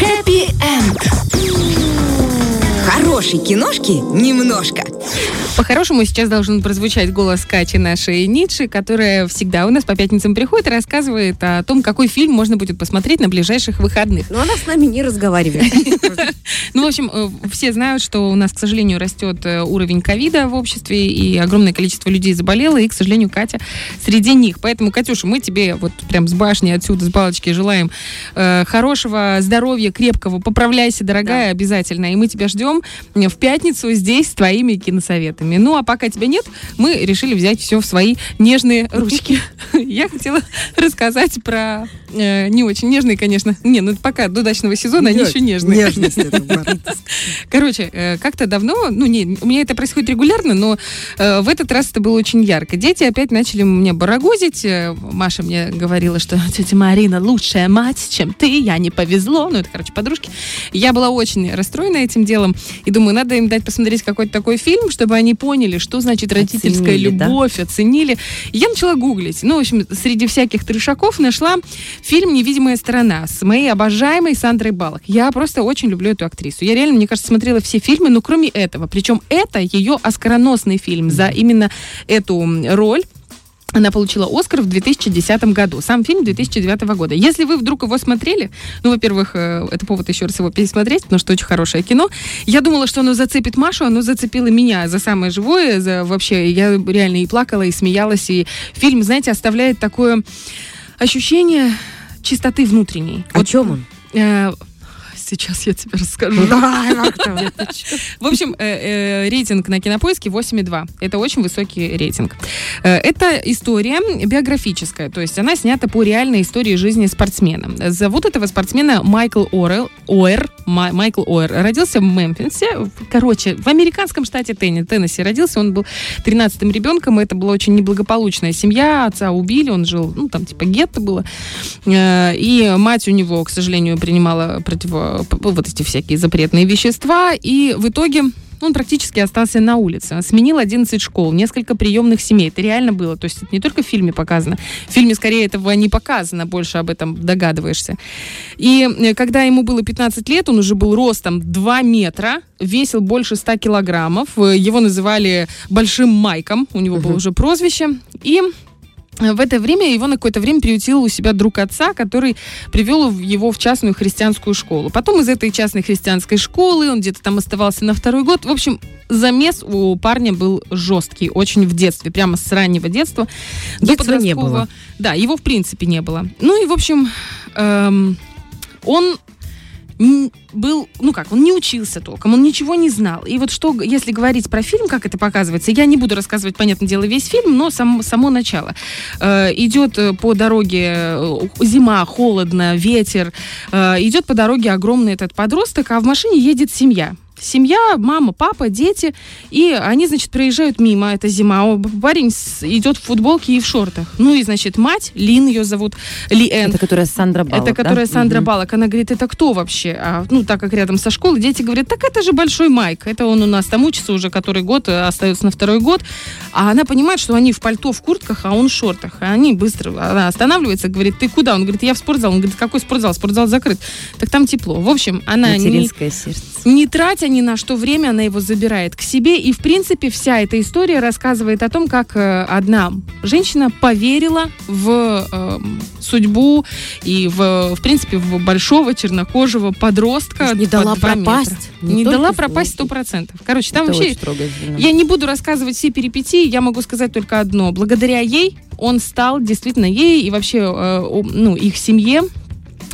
Хэппи-энд. Хорошей киношки немножко. По-хорошему сейчас должен прозвучать голос Кати нашей Ницше, которая всегда у нас по пятницам приходит и рассказывает о том, какой фильм можно будет посмотреть на ближайших выходных. Но она с нами не разговаривает. Ну, в общем, э, все знают, что у нас, к сожалению, растет э, уровень ковида в обществе, и огромное количество людей заболело, и, к сожалению, Катя среди них. Поэтому, Катюша, мы тебе вот прям с башни отсюда, с балочки желаем э, хорошего здоровья, крепкого. Поправляйся, дорогая, обязательно. И мы тебя ждем в пятницу здесь с твоими киносоветами. Ну, а пока тебя нет, мы решили взять все в свои нежные ручки. Я хотела рассказать про э, не очень нежные, конечно. Не, ну пока до дачного сезона они Нет, еще нежные. Нежность это. Короче, э, как-то давно, ну не, у меня это происходит регулярно, но э, в этот раз это было очень ярко. Дети опять начали мне барагозить. Э, Маша мне говорила, что тетя Марина лучшая мать, чем ты, я не повезло. Ну, это, короче, подружки. Я была очень расстроена этим делом и думаю, надо им дать посмотреть какой-то такой фильм, чтобы они поняли, что значит родительская Оценили, да? любовь, оценили. И я начала гуглить. Ну, в общем, среди всяких трешаков нашла фильм «Невидимая сторона» с моей обожаемой Сандрой Балок. Я просто очень люблю эту актрису. Я реально, мне кажется, смотрела все фильмы, но кроме этого. Причем это ее оскароносный фильм за именно эту роль. Она получила Оскар в 2010 году. Сам фильм 2009 года. Если вы вдруг его смотрели, ну, во-первых, э, это повод еще раз его пересмотреть, потому что очень хорошее кино. Я думала, что оно зацепит Машу, оно зацепило меня за самое живое, за вообще, я реально и плакала, и смеялась, и фильм, знаете, оставляет такое ощущение чистоты внутренней. О чем он? Э, Сейчас я тебе расскажу. Давай. В общем, э, э, рейтинг на кинопоиске 8,2. Это очень высокий рейтинг. Э, это история биографическая, то есть она снята по реальной истории жизни спортсмена. Зовут этого спортсмена Майкл Орел, Оэр, Ма- Майкл Оэр. Родился в Мемфисе, короче, в американском штате Тенни- Теннесси. Родился, он был 13-м ребенком, это была очень неблагополучная семья, отца убили, он жил, ну, там, типа, гетто было. И мать у него, к сожалению, принимала противо... вот эти всякие запретные вещества, и в итоге он практически остался на улице. Сменил 11 школ, несколько приемных семей. Это реально было. То есть это не только в фильме показано. В фильме скорее этого не показано, больше об этом догадываешься. И э, когда ему было 15 лет, он уже был ростом 2 метра, весил больше 100 килограммов. Э, Его называли Большим Майком, у него было уже прозвище. И в это время его на какое-то время приютил у себя друг отца, который привел его в частную христианскую школу. Потом из этой частной христианской школы он где-то там оставался на второй год. В общем, замес у парня был жесткий, очень в детстве, прямо с раннего детства. Детства не было. Да, его в принципе не было. Ну и, в общем, эм, он был, ну как, он не учился толком, он ничего не знал. И вот что, если говорить про фильм, как это показывается, я не буду рассказывать, понятное дело, весь фильм, но сам, само начало. Э, идет э, по дороге э, зима, холодно, ветер, э, идет по дороге огромный этот подросток, а в машине едет семья. Семья, мама, папа, дети, и они, значит, проезжают мимо, это зима, парень идет в футболке и в шортах. Ну и, значит, мать, Лин ее зовут, Ли Энн, Это которая Сандра Баллок, это которая да? Сандра Мгм. Балок. Она говорит, это кто вообще? А, ну, так как рядом со школой, дети говорят, так это же Большой Майк. Это он у нас там учится уже который год, э, остается на второй год. А она понимает, что они в пальто, в куртках, а он в шортах. А они быстро, она останавливается, говорит, ты куда? Он говорит, я в спортзал. Он говорит, какой спортзал? Спортзал закрыт. Так там тепло. В общем, она не, Материнское сердце. не тратя ни на что время, она его забирает к себе. И, в принципе, вся эта история рассказывает о том, как э, одна женщина поверила в э, судьбу и, в, в принципе, в большого чернокожего подростка. Не дала метра. пропасть. Не, Не дала пропасть сто процентов. Короче, там Это вообще... Я не буду рассказывать все перипетии, я могу сказать только одно. Благодаря ей он стал действительно ей и вообще э, ну, их семье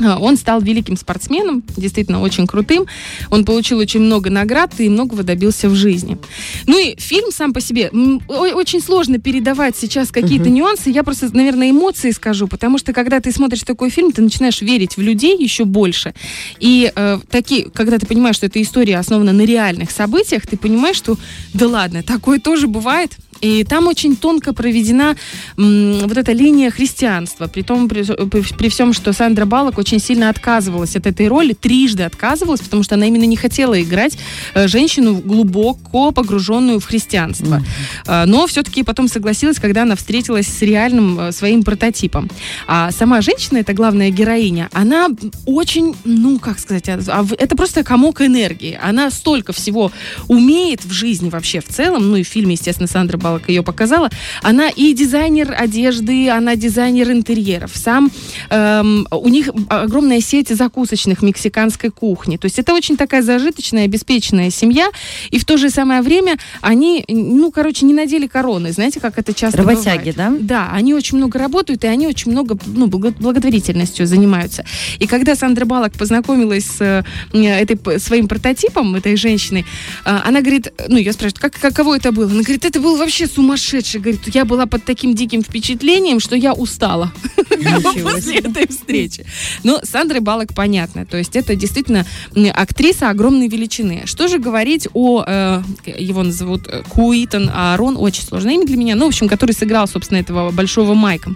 Он стал великим спортсменом, действительно очень крутым. Он получил очень много наград и многого добился в жизни. Ну и фильм сам по себе очень сложно передавать сейчас какие-то нюансы. Я просто, наверное, эмоции скажу, потому что когда ты смотришь такой фильм, ты начинаешь верить в людей еще больше. И э, такие, когда ты понимаешь, что эта история основана на реальных событиях, ты понимаешь, что да ладно, такое тоже бывает. И там очень тонко проведена м, вот эта линия христианства, при том, при, при- при всем, что Сандра Балок очень очень сильно отказывалась от этой роли, трижды отказывалась, потому что она именно не хотела играть э, женщину глубоко погруженную в христианство. Э, но все-таки потом согласилась, когда она встретилась с реальным э, своим прототипом. А сама женщина, это главная героиня, она очень, ну, как сказать, а- а это просто комок энергии. Она столько всего умеет в жизни вообще в целом, ну и в фильме, естественно, Сандра Балок ее показала. Она и дизайнер одежды, она дизайнер интерьеров. Сам эм, у них огромная сеть закусочных мексиканской кухни. То есть это очень такая зажиточная, обеспеченная семья. И в то же самое время они, ну, короче, не надели короны. Знаете, как это часто Работяги, бывает? Да, они очень много работают, и они очень много ну, благо- благотворительностью занимаются. И когда Сандра Балок познакомилась с этой, своим прототипом, этой женщиной, а, она говорит, ну, я спрашиваю, как, каково это было? Она говорит, это был вообще сумасшедший. Говорит, я была под таким диким впечатлением, что я устала после этой встречи. Но Сандры Балок понятно. То есть это действительно актриса огромной величины. Что же говорить о... э, его назовут э, Куитон Аарон, очень сложное имя для меня, ну, в общем, который сыграл, собственно, этого большого Майка.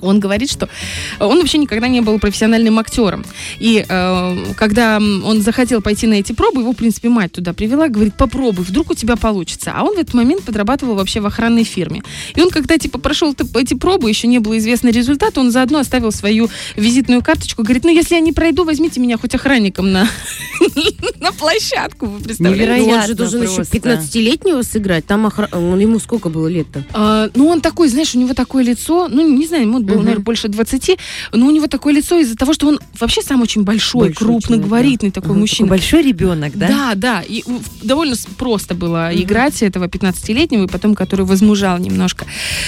Он говорит, что он вообще никогда не был профессиональным актером. И э, когда он захотел пойти на эти пробы, его, в принципе, мать туда привела, говорит, попробуй, вдруг у тебя получится. А он в этот момент подрабатывал вообще в охранной фирме. И он, когда, типа, прошел эти пробы, еще не было известно результат, он заодно оставил свою визитную карточку, говорит, ну, если я не пройду, возьмите меня хоть охранником на, на площадку, вы представляете? Невероятно. Ну, он же должен еще просто. 15-летнего сыграть. Там охра- он, ему сколько было лет-то? А, ну, он такой, знаешь, у него такое лицо, ну, не знаю, ему было, Мгм. наверное, больше 20, но у него такое лицо из-за того, что он вообще сам очень большой, Большой человек, да. такой Ага, мужчина. Такой большой ребенок, да? Да, да. И довольно просто было играть этого 15-летнего, и потом, который возмужал немножко.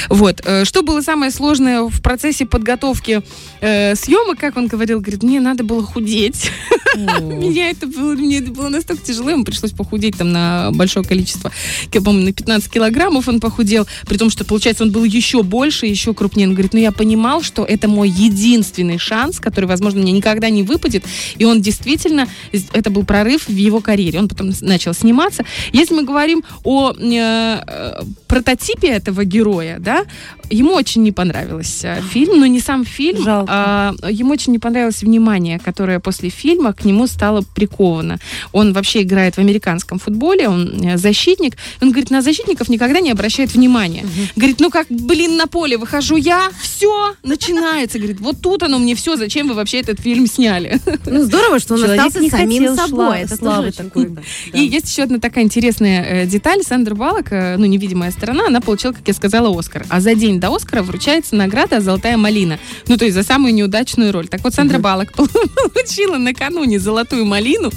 Вот. Э, Что было самое сложное в процессе подготовки э, съемок, как он говорил, говорит, мне надо было худеть. Меня это было, мне это было настолько тяжело, ему пришлось похудеть там на большое количество, я помню, на 15 килограммов он похудел, при том, что, получается, он был еще больше, еще крупнее. Он говорит, ну я понимал, что это мой единственный шанс, который, возможно, мне никогда не выпадет, и он действительно, это был прорыв в его карьере. Он потом начал сниматься. Если мы говорим о э, э, прототипе этого героя, да, ему очень не понравился фильм, но не сам фильм, Жалко. а ему очень не понравилось внимание, которое после фильма к нему стало приковано. Он вообще играет в американском футболе, он э, защитник. Он говорит, на защитников никогда не обращает внимания. Говорит, ну как, блин, на поле выхожу я, все, начинается. Говорит, вот тут оно мне все, зачем вы вообще этот фильм сняли? Ну, здорово, что он Человек остался не самим хотел собой. шла- Это очень такой. И есть еще одна такая интересная э, деталь. Сандра Балок, э, ну, невидимая сторона, она получила, как я сказала, Оскар. А за день до Оскара вручается награда «Золотая малина». Ну, то есть за самую неудачную роль. Так вот, Сандра Балок получила накануне «Золотую малину»,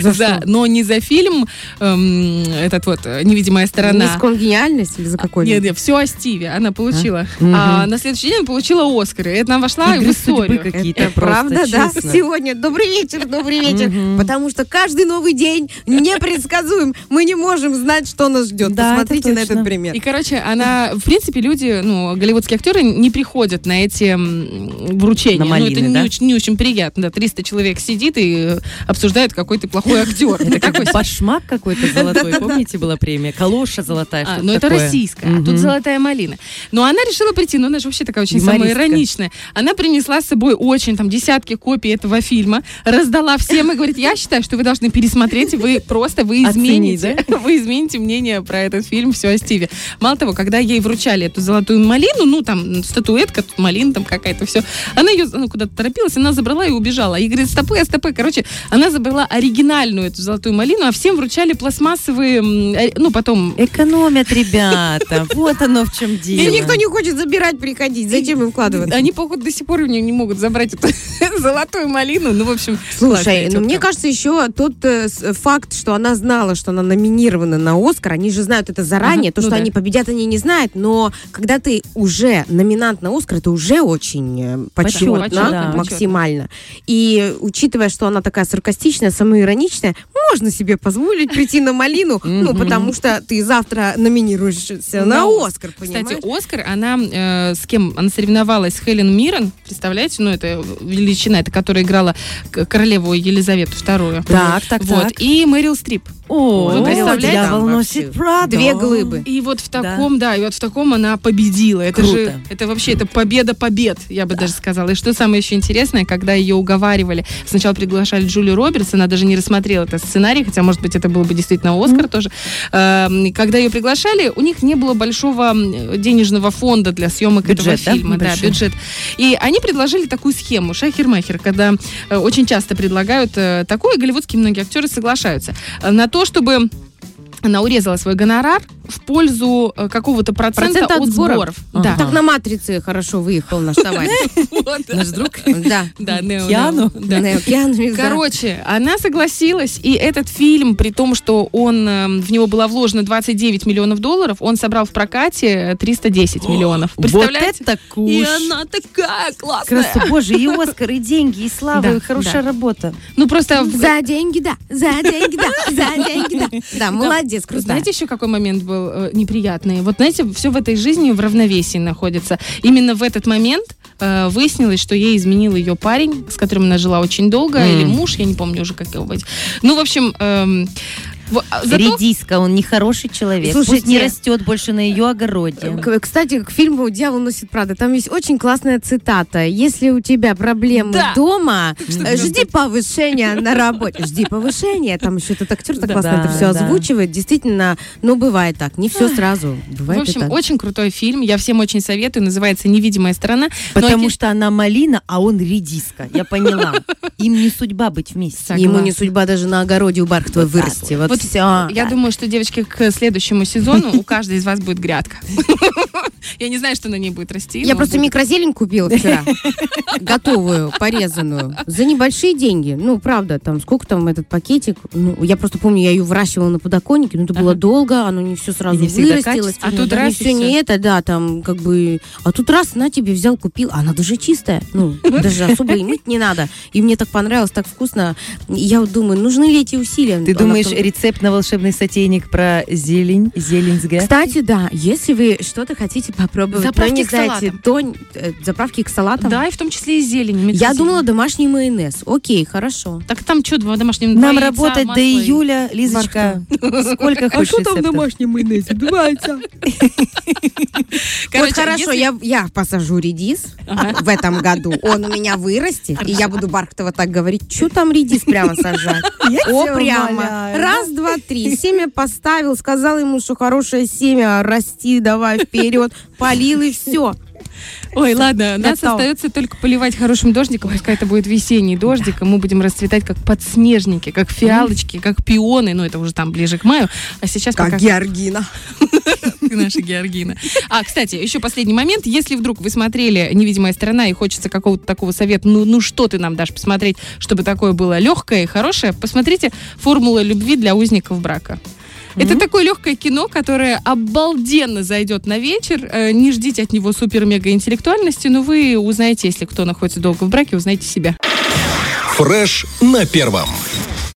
За что? но не за фильм эм, этот вот э, «Невидимая сторона». Мисс Конгениальность или за какой Нет, нет, все о Стиве она получила. Мгм. А на следующий день она получила Оскар. И это она вошла Игры в историю. какие-то правда, да? Сегодня добрый вечер, добрый вечер. Потому что каждый новый день непредсказуем. Мы не можем знать, что нас ждет. Да, это Посмотрите на этот пример. И, короче, она, в принципе, люди, ну, голливудские актеры не приходят на эти вручения. На ну, малины, это не, да? очень, не очень приятно. Да, 300 человек сидит и э, обсуждает, какой ты плохой актер. Это как башмак какой-то золотой, помните, была премия? Калоша золотая, А, что ну это российская, а тут золотая малина. Но она решила прийти, ну она же вообще такая очень самоироничная. Она принесла с собой очень там десятки копий этого фильма, раздала всем и говорит, я считаю, что вы должны пересмотреть, вы просто, вы измените, вы измените мнение про этот фильм, все о Стиве. Мало того, когда ей вручали эту золотую малину, ну там статуэтка, тут малина там какая-то, все, она ее ну, куда-то торопилась, она забрала и убежала. И говорит, стопы, стопы. Короче, она забрала оригинальную эту золотую малину, а всем вручали пластмассовые, э, ну потом Экономят ребята, вот оно в чем И дело. никто не хочет забирать, приходить. Зачем им вкладываться? Они, походу, до сих пор у нее не могут забрать эту золотую малину. Ну, в общем, Слушай, ну мне кажется, еще тот э, с- факт, что она знала, что она номинирована на Оскар, они же знают это заранее, то, ну что они победят, они не знают, но когда ты уже номинант на Оскар, это уже очень э, почетно, Почетно, да. максимально. И учитывая, что она такая саркастичная, самоироничная, можно себе позволить прийти на малину, ну, потому что ты завтра номинируешься на На Оскар, понимаешь? Кстати, Оскар, она э, с кем? Она соревновалась с Хелен Миррен, представляете? Ну, это величина, это которая играла королеву Елизавету II. Так, так, Вот. так. И Мэрил Стрип. О, Вы представляете? дьявол носит Прада. Две глыбы. И вот в таком, да. и вот в таком она победила. Это Круто. же, это вообще, это победа побед, я бы даже сказала. И что самое еще интересное, когда ее уговаривали, сначала приглашали Джулию Робертс, она даже не рассмотрела этот сценарий, хотя, может быть, это был бы действительно Оскар тоже. Эм, Когда ее приглашали, у них не было большого денежного фонда для съемок Бюджет, этого да? фильма. Да, Небольшой. бюджет. И они предложили такую схему, шахер-махер, когда э, очень часто предлагают э, такое, и голливудские многие актеры соглашаются, э, на то, чтобы она урезала свой гонорар в пользу э, какого-то процента, Процента от от сборов? сборов. Ага. Да. Так на «Матрице» хорошо выехал наш товарищ. Наш друг. Да. Да, Нео. Короче, она согласилась, и этот фильм, при том, что он э, в него было вложено 29 миллионов долларов, он собрал в прокате 310 миллионов. Вот Представляете? это куш. И она такая классная. Боже, и Оскар, и деньги, и слава, и хорошая работа. Ну просто За деньги, да. За деньги, да. За деньги, да. Да, молодец, крутая. Знаете, еще какой момент был э, неприятный? Вот знаете, все в этой жизни в равновесии находится. Именно в этот момент э, выяснилось, что ей изменил ее парень, с которым она жила очень долго, М. или муж, я не помню уже, как его быть. Ну, в общем, а, зато- Редиска, он нехороший человек. Пусть Слушайте. не растет больше на ее огороде. Кстати, к фильму «Дьявол носит Прада» там есть очень классная цитата. Если у тебя проблемы Да. дома, э, жди повышения на работе. Жди повышения. Там еще этот актер так Да. классно Да, это все да. озвучивает. Действительно, ну, бывает так. Не все сразу. В Бывает и общем, очень крутой фильм. Я всем очень советую. Называется «Невидимая сторона». Но Потому я- что она малина, а он редиска. Я поняла. Им не судьба быть вместе. Согласна. Ему не судьба даже на огороде у так вырасти. вот. Вот, все. Я думаю, что, девочки, к следующему сезону у каждой из вас будет грядка. Я не знаю, что на ней будет расти. Я просто будет. микрозелень купила вчера. Готовую, порезанную. За небольшие деньги. Ну, правда, там сколько там этот пакетик. Ну, я просто помню, я ее выращивала на подоконнике, но это было долго, оно не все сразу не вырастилось. А тут раз все не это, да, там как бы... А тут раз, на тебе взял, купил, а она даже чистая. Ну, даже особо и мыть не надо. И мне так понравилось, так вкусно. Я вот думаю, нужны ли эти усилия? Ты думаешь, потом- рецепт на волшебный сотейник про зелень, зеленсга? Кстати, да, если вы что-то хотите попробовать, но Заправки не к знаете, то э, заправки к салатам. Да, и в том числе и зелень. Я думала домашний майонез. Окей, хорошо. Так там что, два домашних Нам яйца, работать до июля, Лизочка. Сколько хочешь рецептов? майонезе? Два вот хорошо, я, я посажу редис в этом году. Он у меня вырастет, и я буду Бархатова так говорить, что там редис прямо сажать? О, прямо. Раз, два, три. Семя поставил, сказал ему, что хорошее семя, расти, давай вперед. Полил и все. Ой, ладно, нас остается только поливать хорошим дождиком. Пускай это будет весенний дождик, и мы будем расцветать как подснежники, как фиалочки, как пионы. Ну, это уже там ближе к маю. А сейчас пока Георгина. наша Георгина. А, кстати, еще последний момент. Если вдруг вы смотрели «Невидимая сторона» и хочется какого-то такого совета, ну, ну что ты нам дашь посмотреть, чтобы такое было легкое и хорошее, посмотрите «Формула любви для узников брака». Это такое легкое кино, которое обалденно зайдет на вечер. Э, Не ждите от него супер-мега интеллектуальности, но вы узнаете, если кто находится долго в браке, узнаете себя. Фреш на первом.